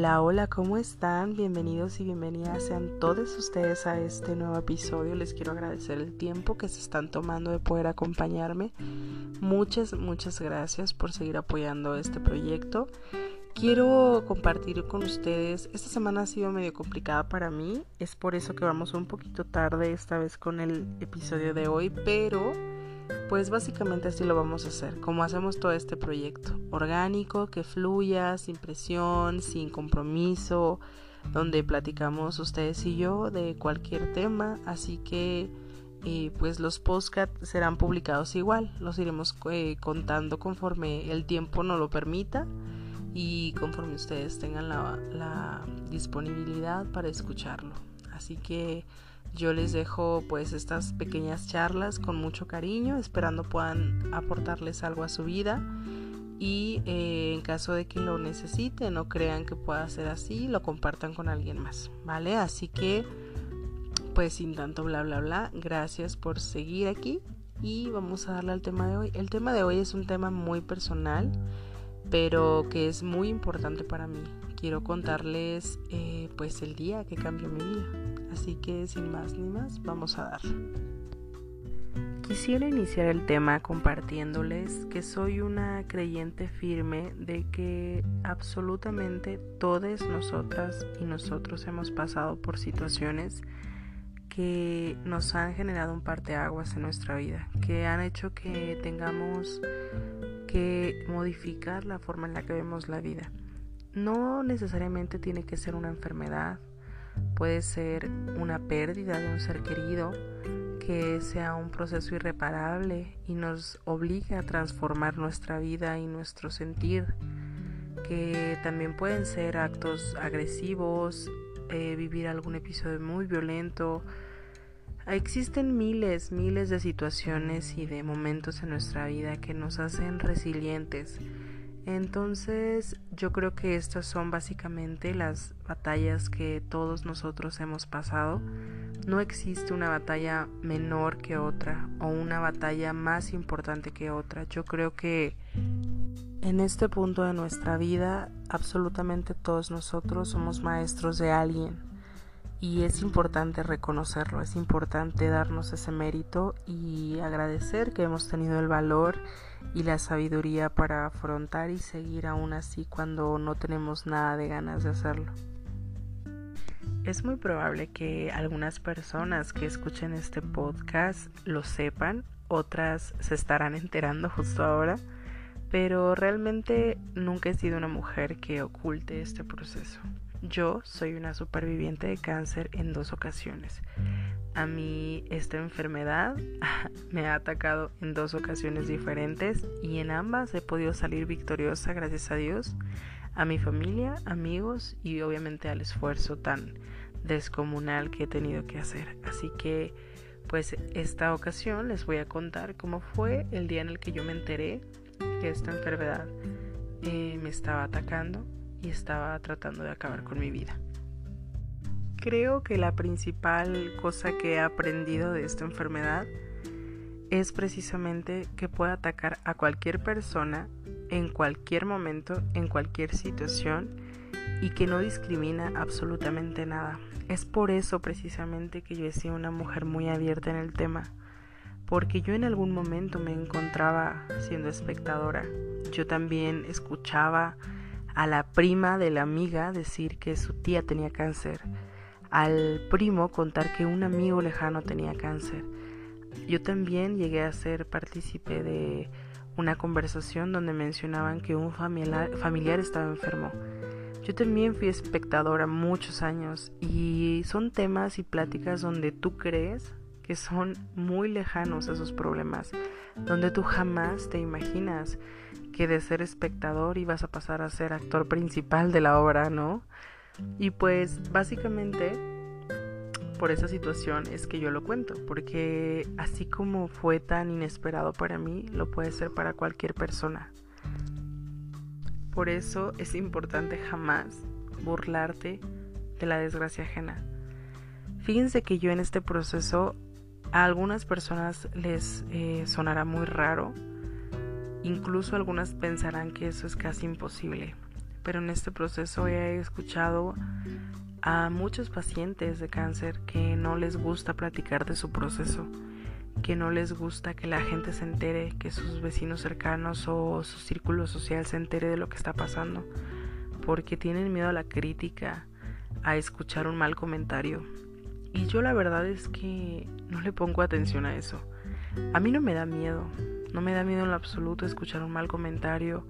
Hola, hola, ¿cómo están? Bienvenidos y bienvenidas sean todos ustedes a este nuevo episodio. Les quiero agradecer el tiempo que se están tomando de poder acompañarme. Muchas, muchas gracias por seguir apoyando este proyecto. Quiero compartir con ustedes, esta semana ha sido medio complicada para mí, es por eso que vamos un poquito tarde esta vez con el episodio de hoy, pero pues básicamente así lo vamos a hacer, como hacemos todo este proyecto, orgánico, que fluya, sin presión, sin compromiso, donde platicamos ustedes y yo de cualquier tema, así que eh, pues los podcasts serán publicados igual, los iremos eh, contando conforme el tiempo nos lo permita y conforme ustedes tengan la, la disponibilidad para escucharlo. Así que yo les dejo pues estas pequeñas charlas con mucho cariño, esperando puedan aportarles algo a su vida y eh, en caso de que lo necesiten o crean que pueda ser así, lo compartan con alguien más, ¿vale? Así que pues sin tanto bla bla bla, gracias por seguir aquí y vamos a darle al tema de hoy. El tema de hoy es un tema muy personal, pero que es muy importante para mí. Quiero contarles eh, pues el día que cambió mi vida. Así que sin más ni más, vamos a dar. Quisiera iniciar el tema compartiéndoles que soy una creyente firme de que absolutamente todas nosotras y nosotros hemos pasado por situaciones que nos han generado un parteaguas en nuestra vida, que han hecho que tengamos que modificar la forma en la que vemos la vida. No necesariamente tiene que ser una enfermedad, puede ser una pérdida de un ser querido, que sea un proceso irreparable y nos obligue a transformar nuestra vida y nuestro sentir, que también pueden ser actos agresivos, eh, vivir algún episodio muy violento. Existen miles, miles de situaciones y de momentos en nuestra vida que nos hacen resilientes entonces yo creo que estas son básicamente las batallas que todos nosotros hemos pasado. No existe una batalla menor que otra o una batalla más importante que otra. Yo creo que en este punto de nuestra vida absolutamente todos nosotros somos maestros de alguien y es importante reconocerlo, es importante darnos ese mérito y agradecer que hemos tenido el valor y la sabiduría para afrontar y seguir aún así cuando no tenemos nada de ganas de hacerlo. Es muy probable que algunas personas que escuchen este podcast lo sepan, otras se estarán enterando justo ahora, pero realmente nunca he sido una mujer que oculte este proceso. Yo soy una superviviente de cáncer en dos ocasiones. A mí esta enfermedad me ha atacado en dos ocasiones diferentes y en ambas he podido salir victoriosa gracias a Dios, a mi familia, amigos y obviamente al esfuerzo tan descomunal que he tenido que hacer. Así que pues esta ocasión les voy a contar cómo fue el día en el que yo me enteré que esta enfermedad eh, me estaba atacando y estaba tratando de acabar con mi vida. Creo que la principal cosa que he aprendido de esta enfermedad es precisamente que puede atacar a cualquier persona en cualquier momento, en cualquier situación y que no discrimina absolutamente nada. Es por eso precisamente que yo he sido una mujer muy abierta en el tema, porque yo en algún momento me encontraba siendo espectadora. Yo también escuchaba a la prima de la amiga decir que su tía tenía cáncer, al primo contar que un amigo lejano tenía cáncer. Yo también llegué a ser partícipe de una conversación donde mencionaban que un familiar, familiar estaba enfermo. Yo también fui espectadora muchos años y son temas y pláticas donde tú crees que son muy lejanos esos problemas, donde tú jamás te imaginas que de ser espectador ibas a pasar a ser actor principal de la obra, ¿no? Y pues básicamente por esa situación es que yo lo cuento, porque así como fue tan inesperado para mí, lo puede ser para cualquier persona. Por eso es importante jamás burlarte de la desgracia ajena. Fíjense que yo en este proceso a algunas personas les eh, sonará muy raro, incluso algunas pensarán que eso es casi imposible, pero en este proceso he escuchado a muchos pacientes de cáncer que no les gusta platicar de su proceso, que no les gusta que la gente se entere, que sus vecinos cercanos o su círculo social se entere de lo que está pasando, porque tienen miedo a la crítica, a escuchar un mal comentario. Y yo la verdad es que no le pongo atención a eso. A mí no me da miedo, no me da miedo en lo absoluto escuchar un mal comentario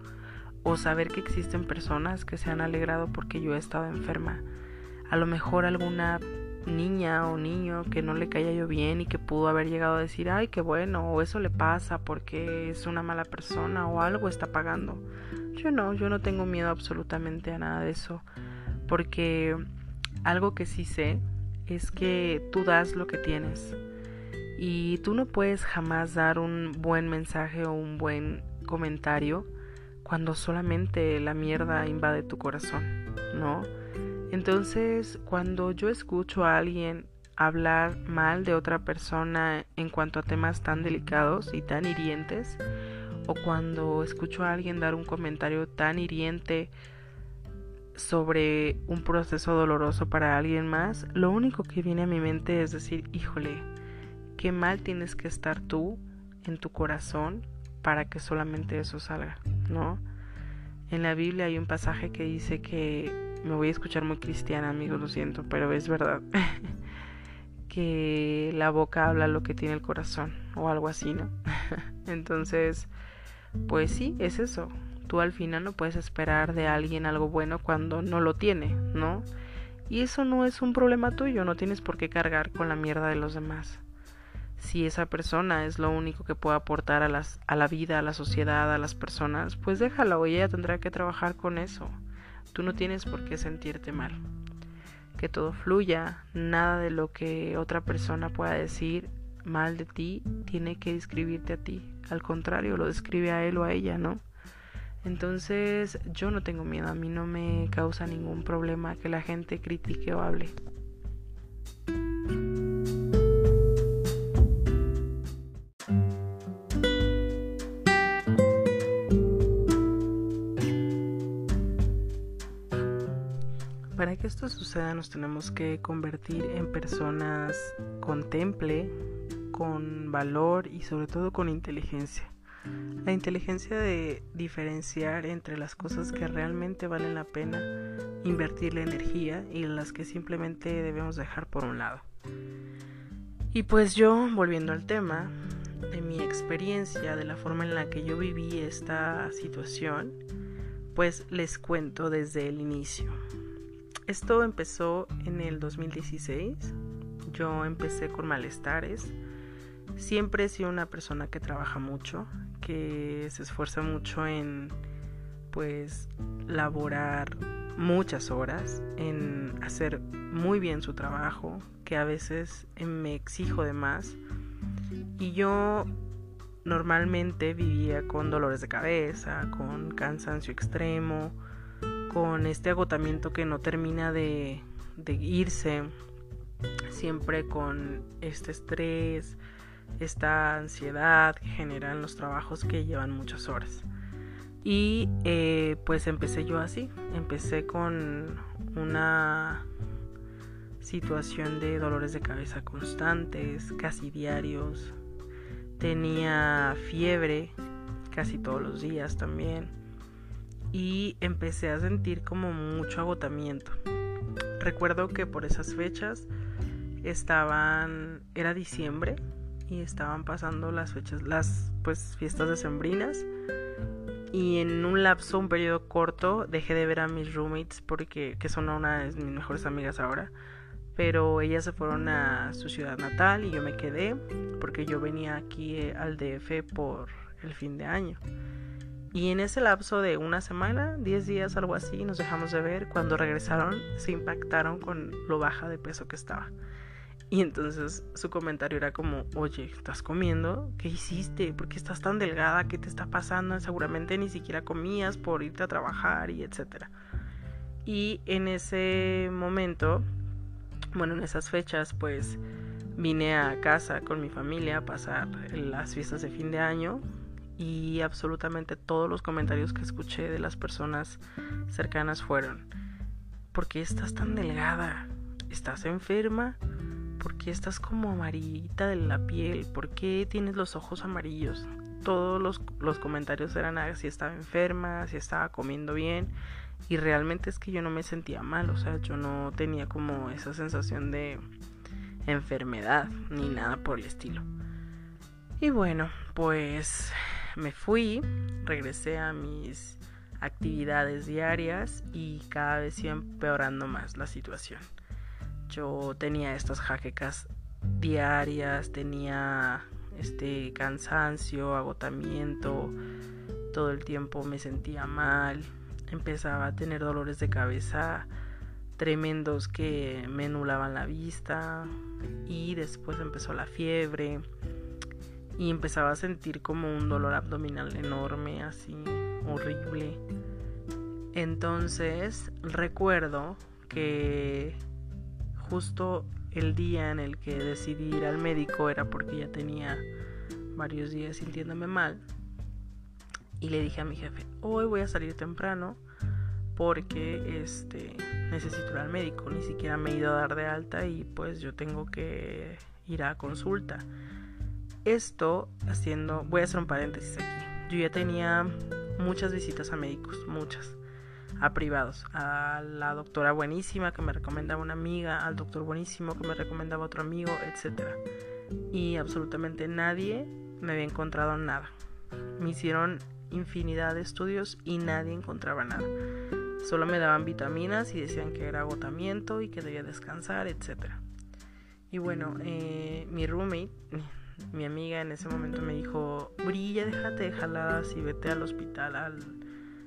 o saber que existen personas que se han alegrado porque yo he estado enferma. A lo mejor alguna niña o niño que no le caía yo bien y que pudo haber llegado a decir, ay, qué bueno, o eso le pasa porque es una mala persona o algo está pagando. Yo no, yo no tengo miedo absolutamente a nada de eso, porque algo que sí sé es que tú das lo que tienes y tú no puedes jamás dar un buen mensaje o un buen comentario cuando solamente la mierda invade tu corazón, ¿no? Entonces, cuando yo escucho a alguien hablar mal de otra persona en cuanto a temas tan delicados y tan hirientes, o cuando escucho a alguien dar un comentario tan hiriente sobre un proceso doloroso para alguien más, lo único que viene a mi mente es decir, híjole, qué mal tienes que estar tú en tu corazón para que solamente eso salga, ¿no? En la Biblia hay un pasaje que dice que, me voy a escuchar muy cristiana, amigos, lo siento, pero es verdad, que la boca habla lo que tiene el corazón, o algo así, ¿no? Entonces, pues sí, es eso. Tú al final no puedes esperar de alguien algo bueno cuando no lo tiene, ¿no? Y eso no es un problema tuyo, no tienes por qué cargar con la mierda de los demás si esa persona es lo único que puede aportar a, las, a la vida, a la sociedad, a las personas, pues déjala o ella tendrá que trabajar con eso. Tú no tienes por qué sentirte mal. Que todo fluya, nada de lo que otra persona pueda decir mal de ti tiene que describirte a ti. Al contrario, lo describe a él o a ella, ¿no? Entonces yo no tengo miedo, a mí no me causa ningún problema que la gente critique o hable. Esto suceda nos tenemos que convertir en personas con temple, con valor y sobre todo con inteligencia. La inteligencia de diferenciar entre las cosas que realmente valen la pena invertir la energía y las que simplemente debemos dejar por un lado. Y pues yo, volviendo al tema, de mi experiencia, de la forma en la que yo viví esta situación, pues les cuento desde el inicio. Esto empezó en el 2016. Yo empecé con malestares. Siempre he sido una persona que trabaja mucho, que se esfuerza mucho en pues laborar muchas horas, en hacer muy bien su trabajo, que a veces me exijo de más. Y yo normalmente vivía con dolores de cabeza, con cansancio extremo, con este agotamiento que no termina de, irse, siempre con este estrés, esta ansiedad que generan los trabajos que llevan muchas horas. Y eh, pues empecé yo así, empecé con una situación de dolores de cabeza constantes, casi diarios, tenía fiebre casi todos los días también y empecé a sentir como mucho agotamiento. Recuerdo que por esas fechas estaban, era diciembre y estaban pasando las fechas, las pues fiestas decembrinas y en un lapso, un periodo corto, dejé de ver a mis roommates porque que son una de mis mejores amigas ahora, pero ellas se fueron a su ciudad natal y yo me quedé porque yo venía aquí eh, al DF por el fin de año. Y en ese lapso de una semana, 10 días, algo así, nos dejamos de ver. Cuando regresaron, se impactaron con lo baja de peso que estaba. Y entonces su comentario era como, oye, ¿estás comiendo? ¿Qué hiciste? ¿Por qué estás tan delgada? ¿Qué te está pasando? Seguramente ni siquiera comías por irte a trabajar y etcétera. Y en ese momento, bueno, en esas fechas, pues vine a casa con mi familia a pasar las fiestas de fin de año y absolutamente todos los comentarios que escuché de las personas cercanas fueron, ¿por qué estás tan delgada? ¿Estás enferma? ¿Por qué estás como amarillita de la piel? ¿Por qué tienes los ojos amarillos? Todos los, los comentarios eran a si estaba enferma, si estaba comiendo bien. Y realmente es que yo no me sentía mal, o sea, yo no tenía como esa sensación de enfermedad ni nada por el estilo. Y bueno, pues me fui, regresé a mis actividades diarias y cada vez iba empeorando más la situación. Yo tenía estas jaquecas diarias, tenía este cansancio, agotamiento, todo el tiempo me sentía mal, empezaba a tener dolores de cabeza tremendos que me nulaban la vista y después empezó la fiebre y empezaba a sentir como un dolor abdominal enorme, así horrible. Entonces recuerdo que justo el día en el que decidí ir al médico era porque ya tenía varios días sintiéndome mal y le dije a mi jefe, hoy voy a salir temprano porque este necesito ir al médico, ni siquiera me he ido a dar de alta y pues yo tengo que ir a consulta. Esto haciendo, voy a hacer un paréntesis aquí. Yo ya tenía muchas visitas a médicos, muchas, a privados, a la doctora buenísima que me recomendaba una amiga, al doctor buenísimo que me recomendaba otro amigo, etc. Y absolutamente nadie me había encontrado nada. Me hicieron infinidad de estudios y nadie encontraba nada. Solo me daban vitaminas y decían que era agotamiento y que debía descansar, etc. Y bueno, eh, mi roommate, mi amiga en ese momento me dijo, brilla, déjate de jaladas y vete al hospital, al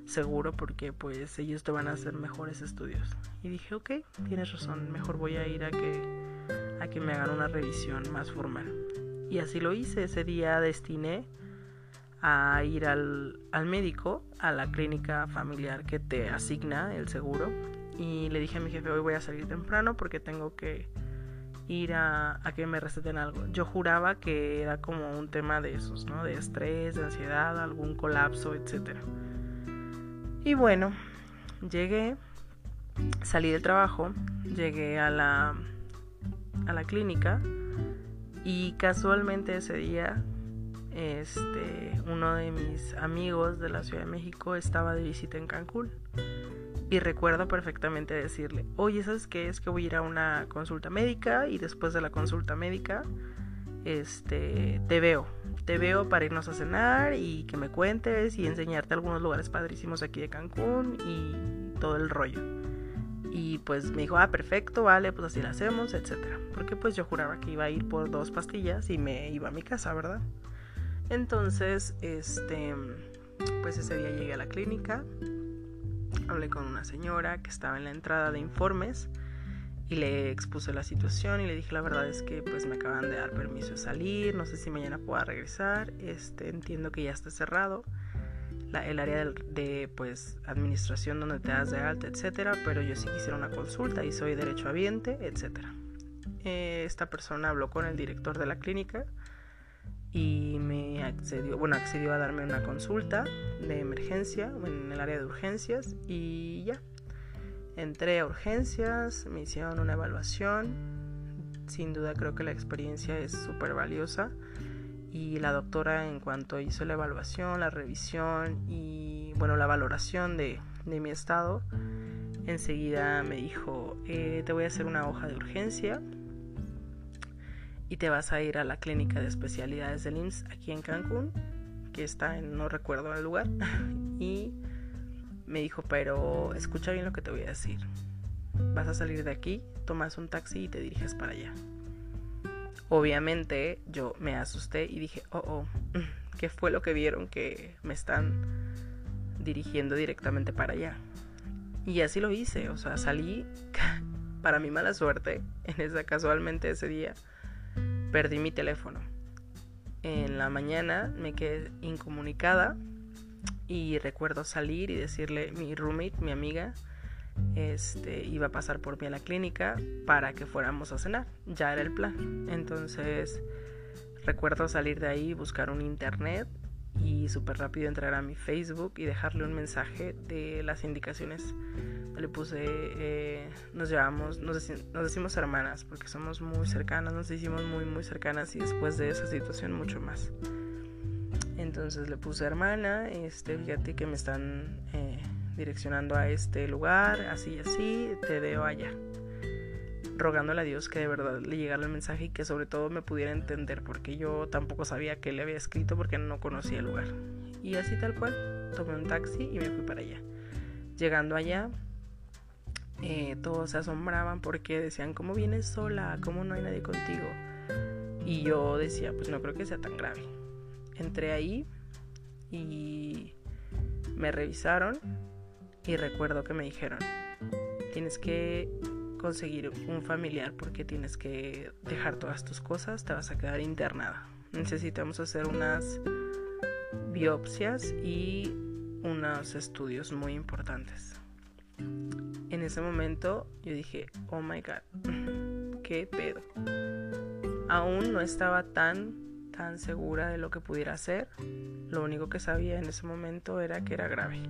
seguro, porque pues ellos te van a hacer mejores estudios. Y dije, ok, tienes razón, mejor voy a ir a que, a que me hagan una revisión más formal. Y así lo hice, ese día destiné a ir al, médico, a la clínica familiar que te asigna el seguro. Y le dije a mi jefe, hoy voy a salir temprano porque tengo que ir a, a, que me receten algo. Yo juraba que era como un tema de esos, ¿no? De estrés, de ansiedad, algún colapso, etc. Y bueno, llegué, salí del trabajo, llegué a la, a la clínica y casualmente ese día este, uno de mis amigos de la Ciudad de México estaba de visita en Cancún. Y recuerdo perfectamente decirle, oye, ¿sabes qué? Es que voy a ir a una consulta médica y después de la consulta médica, este, te veo. Te veo para irnos a cenar y que me cuentes y enseñarte algunos lugares padrísimos aquí de Cancún y todo el rollo. Y pues me dijo, ah, perfecto, vale, pues así lo hacemos, etc. Porque pues yo juraba que iba a ir por dos pastillas y me iba a mi casa, ¿verdad? Entonces, este, pues ese día llegué a la clínica, hablé con una señora que estaba en la entrada de informes y le expuse la situación y le dije la verdad es que pues me acaban de dar permiso de salir, no sé si mañana pueda regresar, este, entiendo que ya está cerrado el área de, pues administración donde te das de alta, etcétera, pero yo sí quisiera una consulta y soy derecho derechohabiente, etcétera. Eh, esta persona habló con el director de la clínica y me accedió, bueno, accedió a darme una consulta de emergencia en el área de urgencias y ya. Entré a urgencias, me hicieron una evaluación. Sin duda creo que la experiencia es súper valiosa. Y la doctora en cuanto hizo la evaluación, la revisión y bueno, la valoración de, de mi estado, enseguida me dijo, eh, te voy a hacer una hoja de urgencia y te vas a ir a la clínica de especialidades del IMSS aquí en Cancún, que está en, no recuerdo el lugar, y me dijo, pero escucha bien lo que te voy a decir. Vas a salir de aquí, tomas un taxi y te diriges para allá. Obviamente yo me asusté y dije, oh, oh, ¿qué fue lo que vieron que me están dirigiendo directamente para allá? Y así lo hice, o sea, salí para mi mala suerte, en esa casualmente ese día perdí mi teléfono. En la mañana me quedé incomunicada y recuerdo salir y decirle mi roommate, mi amiga, este iba a pasar por mí a la clínica para que fuéramos a cenar. Ya era el plan. Entonces recuerdo salir de ahí, buscar un internet y súper rápido entrar a mi Facebook y dejarle un mensaje de las indicaciones. Le puse, eh, nos llevamos, nos, decimos hermanas porque somos muy cercanas, nos hicimos muy, muy cercanas y después de esa situación mucho más. Entonces le puse hermana, este, fíjate que me están eh, direccionando a este lugar, así y así, te veo allá rogándole a Dios que de verdad le llegara el mensaje y que sobre todo me pudiera entender porque yo tampoco sabía que le había escrito porque no conocía el lugar. Y así tal cual, tomé un taxi y me fui para allá. Llegando allá, eh, todos se asombraban porque decían, ¿cómo vienes sola? ¿Cómo no hay nadie contigo? Y yo decía, pues no creo que sea tan grave. Entré ahí y me revisaron y recuerdo que me dijeron, tienes que conseguir un familiar porque tienes que dejar todas tus cosas, te vas a quedar internada. Necesitamos hacer unas biopsias y unos estudios muy importantes. En ese momento yo dije, oh my god, qué pedo. Aún no estaba tan, tan segura de lo que pudiera hacer. Lo único que sabía en ese momento era que era grave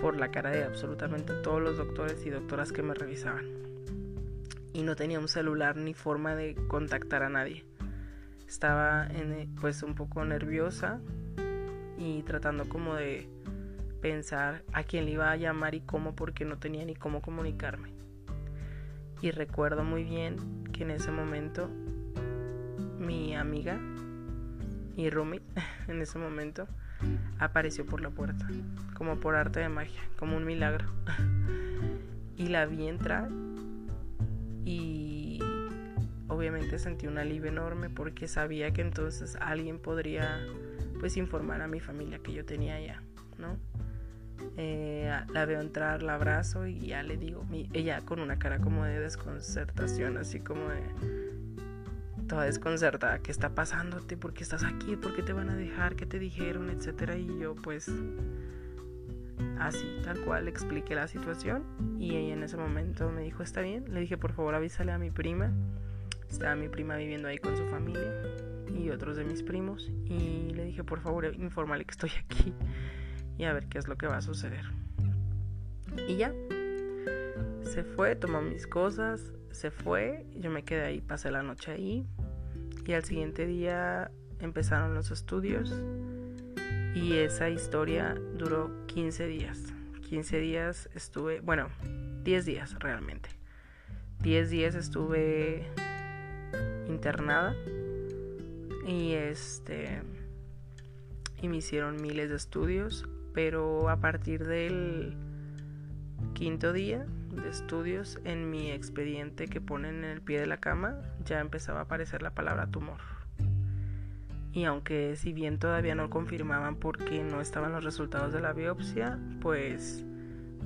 por la cara de absolutamente todos los doctores y doctoras que me revisaban. Y no tenía un celular ni forma de contactar a nadie. Estaba en, pues un poco nerviosa y tratando como de pensar a quién le iba a llamar y cómo porque no tenía ni cómo comunicarme. Y recuerdo muy bien que en ese momento mi amiga y Rumi en ese momento apareció por la puerta, como por arte de magia, como un milagro. y la vi entrar y obviamente sentí un alivio enorme porque sabía que entonces alguien podría pues informar a mi familia que yo tenía allá, ¿no? Eh, la veo entrar, la abrazo y ya le digo, ella con una cara como de desconcertación, así como de toda desconcertada, ¿qué está pasándote? ¿Por qué estás aquí? ¿Por qué te van a dejar? ¿Qué te dijeron? Etcétera. Y yo pues así, tal cual, le expliqué la situación y ella en ese momento me dijo, está bien. Le dije, por favor avísale a mi prima. Estaba mi prima viviendo ahí con su familia y otros de mis primos y le dije, por favor, infórmale que estoy aquí y a ver qué es lo que va a suceder. Y ya, se fue, tomó mis cosas, se fue, yo me quedé ahí, pasé la noche ahí y al siguiente día empezaron los estudios y esa historia duró 15 días. 15 días estuve, bueno, 10 días realmente. 10 días estuve internada y este y me hicieron miles de estudios, pero a partir del quinto día de estudios en mi expediente que ponen en el pie de la cama ya empezaba a aparecer la palabra tumor. Y aunque si bien todavía no confirmaban porque no estaban los resultados de la biopsia, pues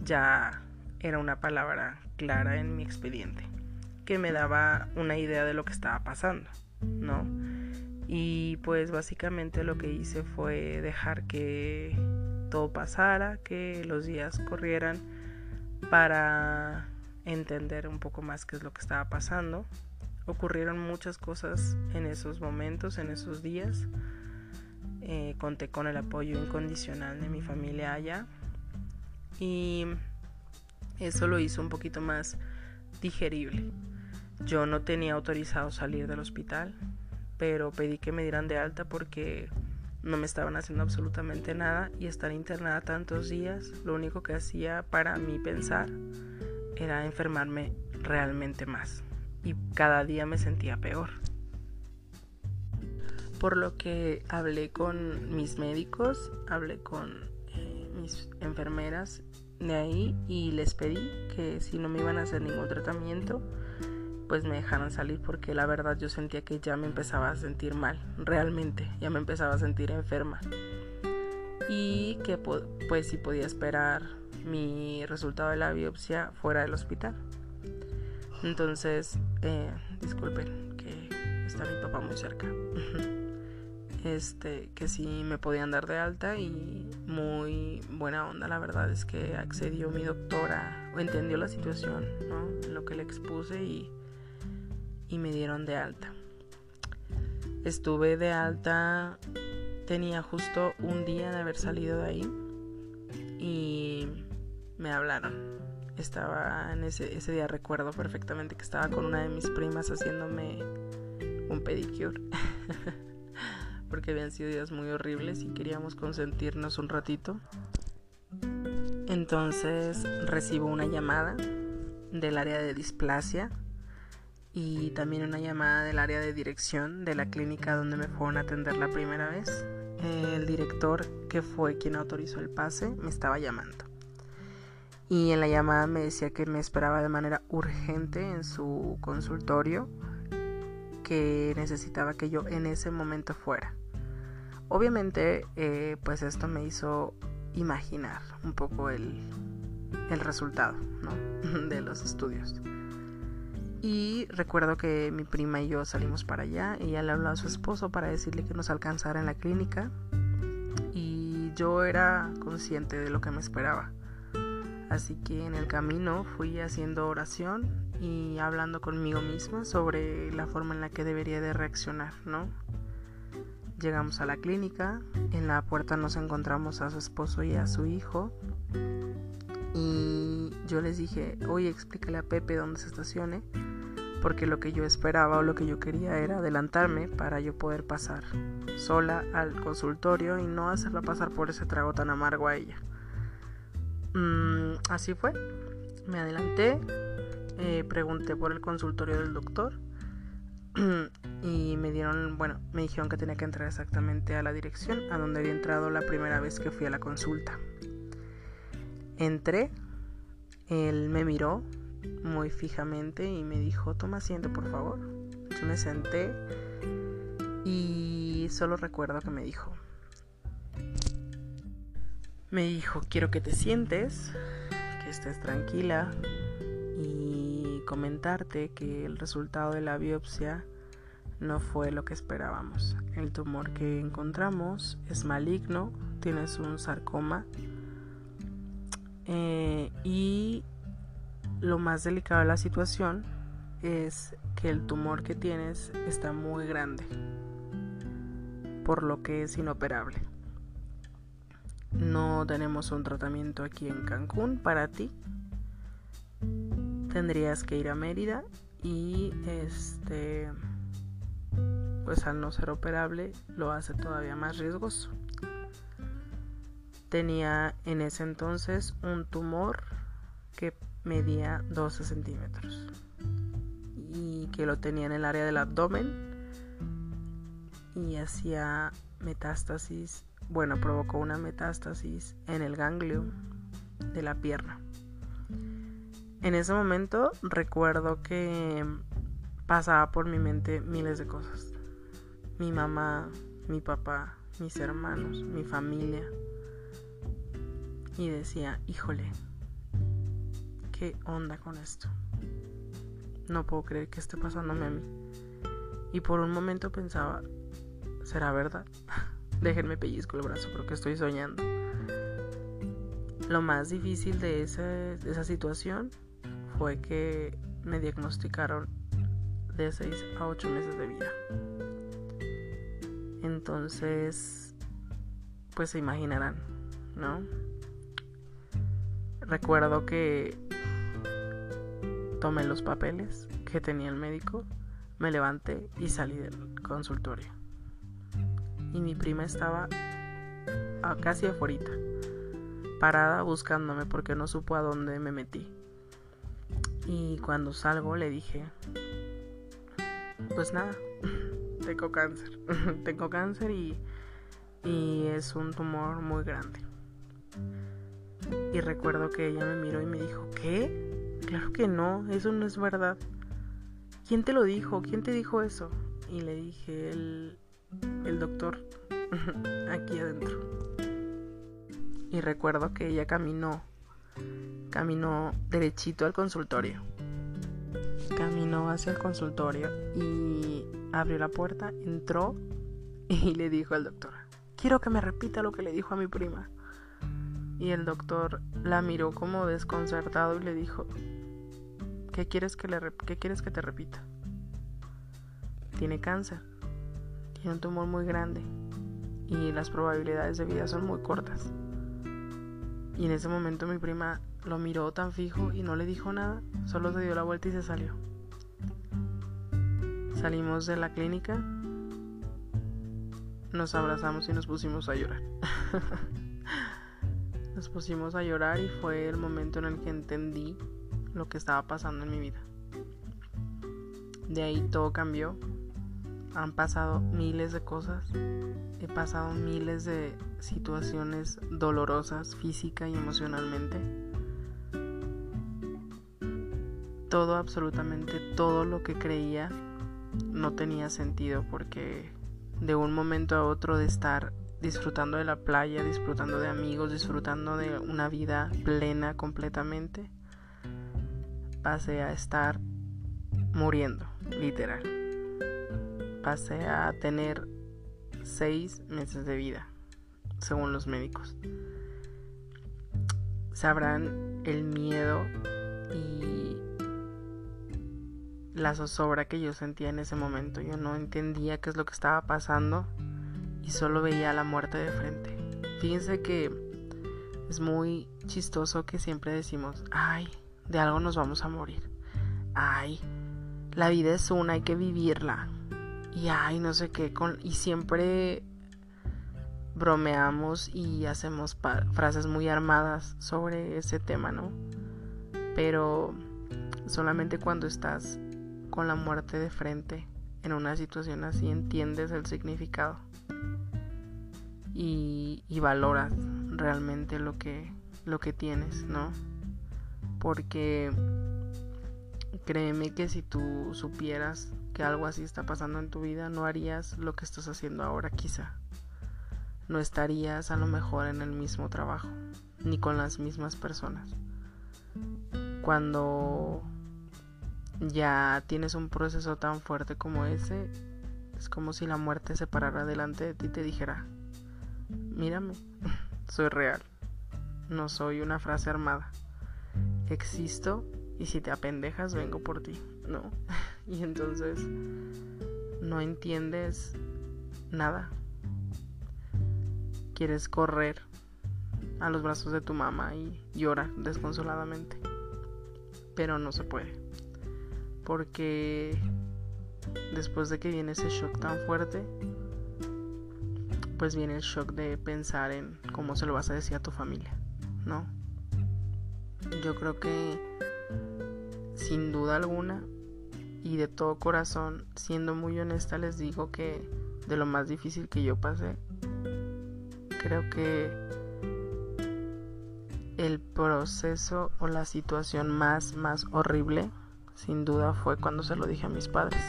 ya era una palabra clara en mi expediente que me daba una idea de lo que estaba pasando, ¿no? Y pues básicamente lo que hice fue dejar que todo pasara, que los días corrieran para entender un poco más qué es lo que estaba pasando. Ocurrieron muchas cosas en esos momentos, en esos días. Eh, conté con el apoyo incondicional de mi familia allá y eso lo hizo un poquito más digerible. Yo no tenía autorizado salir del hospital, pero pedí que me dieran de alta porque no me estaban haciendo absolutamente nada y estar internada tantos días, lo único que hacía para mí pensar era enfermarme realmente más y cada día me sentía peor. Por lo que hablé con mis médicos, hablé con eh, mis enfermeras de ahí y les pedí que si no me iban a hacer ningún tratamiento, pues me dejaron salir porque la verdad yo sentía que ya me empezaba a sentir mal, realmente, ya me empezaba a sentir enferma. Y que pues si podía esperar mi resultado de la biopsia fuera del hospital. Entonces, eh, disculpen que está mi papá muy cerca. Este, que sí me podían dar de alta y muy buena onda, la verdad es que accedió mi doctora, entendió la situación, ¿no? Lo que le expuse y y me dieron de alta. Estuve de alta tenía justo un día de haber salido de ahí y me hablaron. Estaba en ese, ese día, recuerdo perfectamente que estaba con una de mis primas haciéndome un pedicure. porque habían sido días muy horribles y queríamos consentirnos un ratito. Entonces recibo una llamada del área de displasia y también una llamada del área de dirección de la clínica donde me fueron a atender la primera vez. El director, que fue quien autorizó el pase, me estaba llamando. Y en la llamada me decía que me esperaba de manera urgente en su consultorio, que necesitaba que yo en ese momento fuera. Obviamente, eh, pues esto me hizo imaginar un poco el, el resultado de los estudios. Y recuerdo que mi prima y yo salimos para allá. Ella le habló a su esposo para decirle que nos alcanzara en la clínica. Y yo era consciente de lo que me esperaba. Así que en el camino fui haciendo oración y hablando conmigo misma sobre la forma en la que debería de reaccionar, ¿no? Llegamos a la clínica, en la puerta nos encontramos a su esposo y a su hijo. Y yo les dije, oye, explícale a Pepe dónde se estacione porque lo que yo esperaba o lo que yo quería era adelantarme para yo poder pasar sola al consultorio y no hacerla pasar por ese trago tan amargo a ella. Mm, así fue, me adelanté, eh, pregunté por el consultorio del doctor y me dieron, bueno, me dijeron que tenía que entrar exactamente a la dirección a donde había entrado la primera vez que fui a la consulta. Entré, él me miró, muy fijamente y me dijo, toma asiento por favor. Yo me senté y solo recuerdo que me dijo, me dijo, quiero que te sientes, que estés tranquila y comentarte que el resultado de la biopsia no fue lo que esperábamos. El tumor que encontramos es maligno, tienes un sarcoma eh, y lo más delicado de la situación es que el tumor que tienes está muy grande, por lo que es inoperable. No tenemos un tratamiento aquí en Cancún para ti. Tendrías que ir a Mérida y este pues al no ser operable lo hace todavía más riesgoso. Tenía en ese entonces un tumor que medía 12 centímetros y que lo tenía en el área del abdomen y hacía metástasis, bueno, provocó una metástasis en el ganglio de la pierna. En ese momento recuerdo que pasaba por mi mente miles de cosas. Mi mamá, mi papá, mis hermanos, mi familia. Y decía, híjole, ¿qué onda con esto? No puedo creer que esté pasándome a mí. Y por un momento pensaba, ¿será verdad? Déjenme pellizco el brazo, porque estoy soñando. Lo más difícil de, de esa situación fue que me diagnosticaron de 6 a 8 meses de vida. Entonces, pues se imaginarán, ¿no? Recuerdo que tomé los papeles que tenía el médico, me levanté y salí del consultorio. Y mi prima estaba casi afuera, parada buscándome porque no supo a dónde me metí. Y cuando salgo le dije, pues nada, tengo cáncer. tengo cáncer y, y es un tumor muy grande. Y recuerdo que ella me miró y me dijo, ¿qué? Claro que no, eso no es verdad. ¿Quién te lo dijo? ¿Quién te dijo eso? Y le dije, el, el doctor, aquí adentro. Y recuerdo que ella caminó, caminó derechito al consultorio. Caminó hacia el consultorio y abrió la puerta, entró y le dijo al doctor, quiero que me repita lo que le dijo a mi prima. Y el doctor la miró como desconcertado y le dijo, ¿qué quieres que, le ¿qué quieres que te repita? Tiene cáncer, tiene un tumor muy grande y las probabilidades de vida son muy cortas. Y en ese momento mi prima lo miró tan fijo y no le dijo nada, solo se dio la vuelta y se salió. Salimos de la clínica, nos abrazamos y nos pusimos a llorar. nos pusimos a llorar y fue el momento en el que entendí lo que estaba pasando en mi vida. De ahí todo cambió. Han pasado miles de cosas. He pasado miles de situaciones dolorosas física y emocionalmente. Todo, absolutamente todo lo que creía no tenía sentido porque de un momento a otro de estar disfrutando de la playa, disfrutando de amigos, disfrutando de una vida plena completamente, pasé a estar muriendo, literal. Pasé a tener seis meses de vida, según los médicos. Sabrán el miedo y la zozobra que yo sentía en ese momento. Yo no entendía qué es lo que estaba pasando y solo veía la muerte de frente. Fíjense que es muy chistoso que siempre decimos, ay, de algo nos vamos a morir. Ay, la vida es una, hay que vivirla. Y ay, no sé qué, con, y siempre bromeamos y hacemos frases muy armadas sobre ese tema, ¿no? Pero solamente cuando estás con la muerte de frente en una situación así entiendes el significado y, valoras realmente lo que, lo que tienes, ¿no? Porque créeme que si tú supieras que algo así está pasando en tu vida, no harías lo que estás haciendo ahora quizá. No estarías a lo mejor en el mismo trabajo, ni con las mismas personas. Cuando ya tienes un proceso tan fuerte como ese, es como si la muerte se parara delante de ti y te dijera, mírame, soy real, no soy una frase armada existo y si te apendejas vengo por ti, ¿no? y entonces no entiendes nada. Quieres correr a los brazos de tu mamá y llora desconsoladamente. Pero no se puede. Porque después de que viene ese shock tan fuerte, pues viene el shock de pensar en cómo se lo vas a decir a tu familia, ¿no? Yo creo que sin duda alguna y de todo corazón, siendo muy honesta, les digo que de lo más difícil que yo pasé, creo que el proceso o la situación más, más horrible, sin duda, fue cuando se lo dije a mis padres.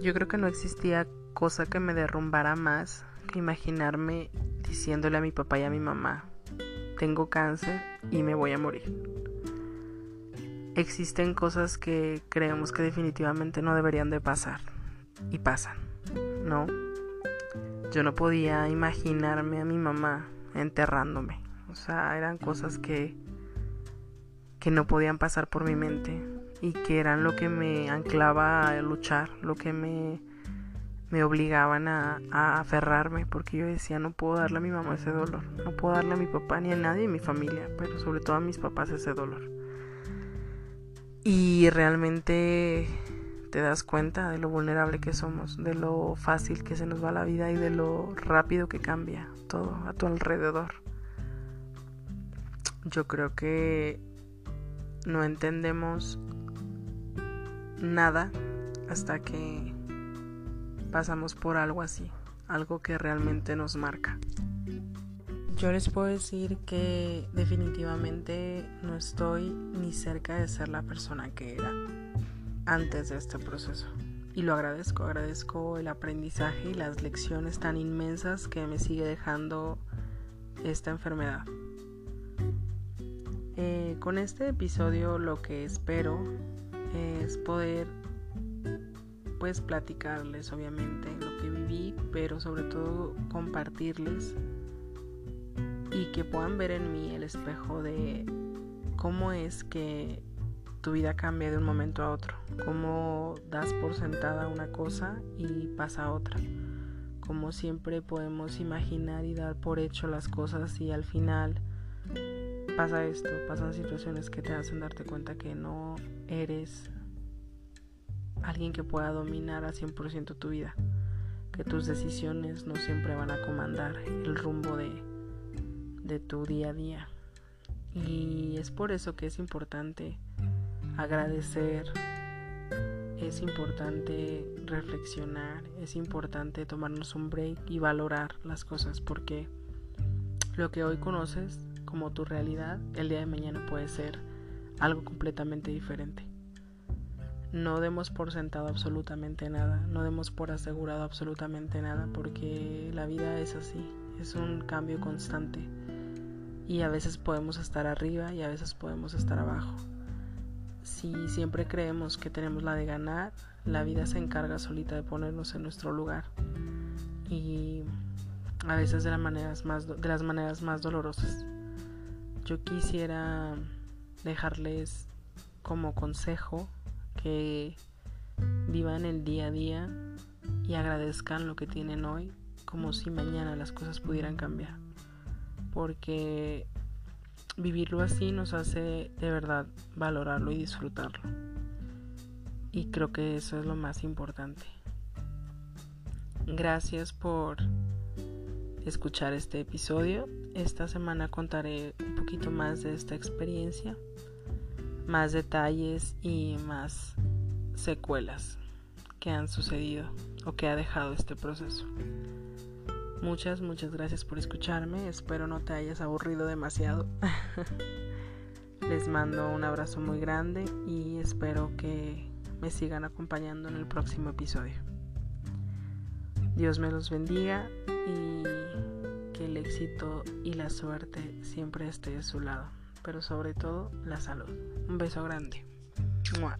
Yo creo que no existía cosa que me derrumbara más que imaginarme diciéndole a mi papá y a mi mamá, tengo cáncer y me voy a morir. Existen cosas que creemos que definitivamente no deberían de pasar y pasan, ¿no? Yo no podía imaginarme a mi mamá enterrándome. O sea, eran cosas que que no podían pasar por mi mente y que eran lo que me anclaba a luchar, lo que me me obligaban a, aferrarme porque yo decía no puedo darle a mi mamá ese dolor, no puedo darle a mi papá ni a nadie en mi familia, pero sobre todo a mis papás ese dolor. Y realmente te das cuenta de lo vulnerable que somos, de lo fácil que se nos va la vida y de lo rápido que cambia todo a tu alrededor. Yo creo que no entendemos nada hasta que pasamos por algo así, algo que realmente nos marca. Yo les puedo decir que definitivamente no estoy ni cerca de ser la persona que era antes de este proceso. Y lo agradezco, agradezco el aprendizaje y las lecciones tan inmensas que me sigue dejando esta enfermedad. Eh, con este episodio lo que espero es poder pues platicarles obviamente lo que viví, pero sobre todo compartirles y que puedan ver en mí el espejo de cómo es que tu vida cambia de un momento a otro, cómo das por sentada una cosa y pasa otra, como siempre podemos imaginar y dar por hecho las cosas y al final pasa esto, pasan situaciones que te hacen darte cuenta que no eres alguien que pueda dominar al 100% tu vida, que tus decisiones no siempre van a comandar el rumbo de, de tu día a día. Y es por eso que es importante agradecer, es importante reflexionar, es importante tomarnos un break y valorar las cosas porque lo que hoy conoces como tu realidad, el día de mañana puede ser algo completamente diferente. No demos por sentado absolutamente nada, no demos por asegurado absolutamente nada, porque la vida es así, es un cambio constante. Y a veces podemos estar arriba y a veces podemos estar abajo. Si siempre creemos que tenemos la de ganar, la vida se encarga solita de ponernos en nuestro lugar. Y a veces de, las maneras más, de las maneras más dolorosas. Yo quisiera dejarles como consejo que vivan el día a día y agradezcan lo que tienen hoy como si mañana las cosas pudieran cambiar. Porque vivirlo así nos hace de verdad valorarlo y disfrutarlo. Y creo que eso es lo más importante. Gracias por escuchar este episodio. Esta semana contaré un poquito más de esta experiencia, más detalles y más secuelas que han sucedido o que ha dejado este proceso. Muchas, muchas gracias por escucharme. Espero no te hayas aburrido demasiado. Les mando un abrazo muy grande y espero que me sigan acompañando en el próximo episodio. Dios me los bendiga y que el éxito y la suerte siempre esté de su lado, pero sobre todo la salud. Un beso grande. ¡Mua!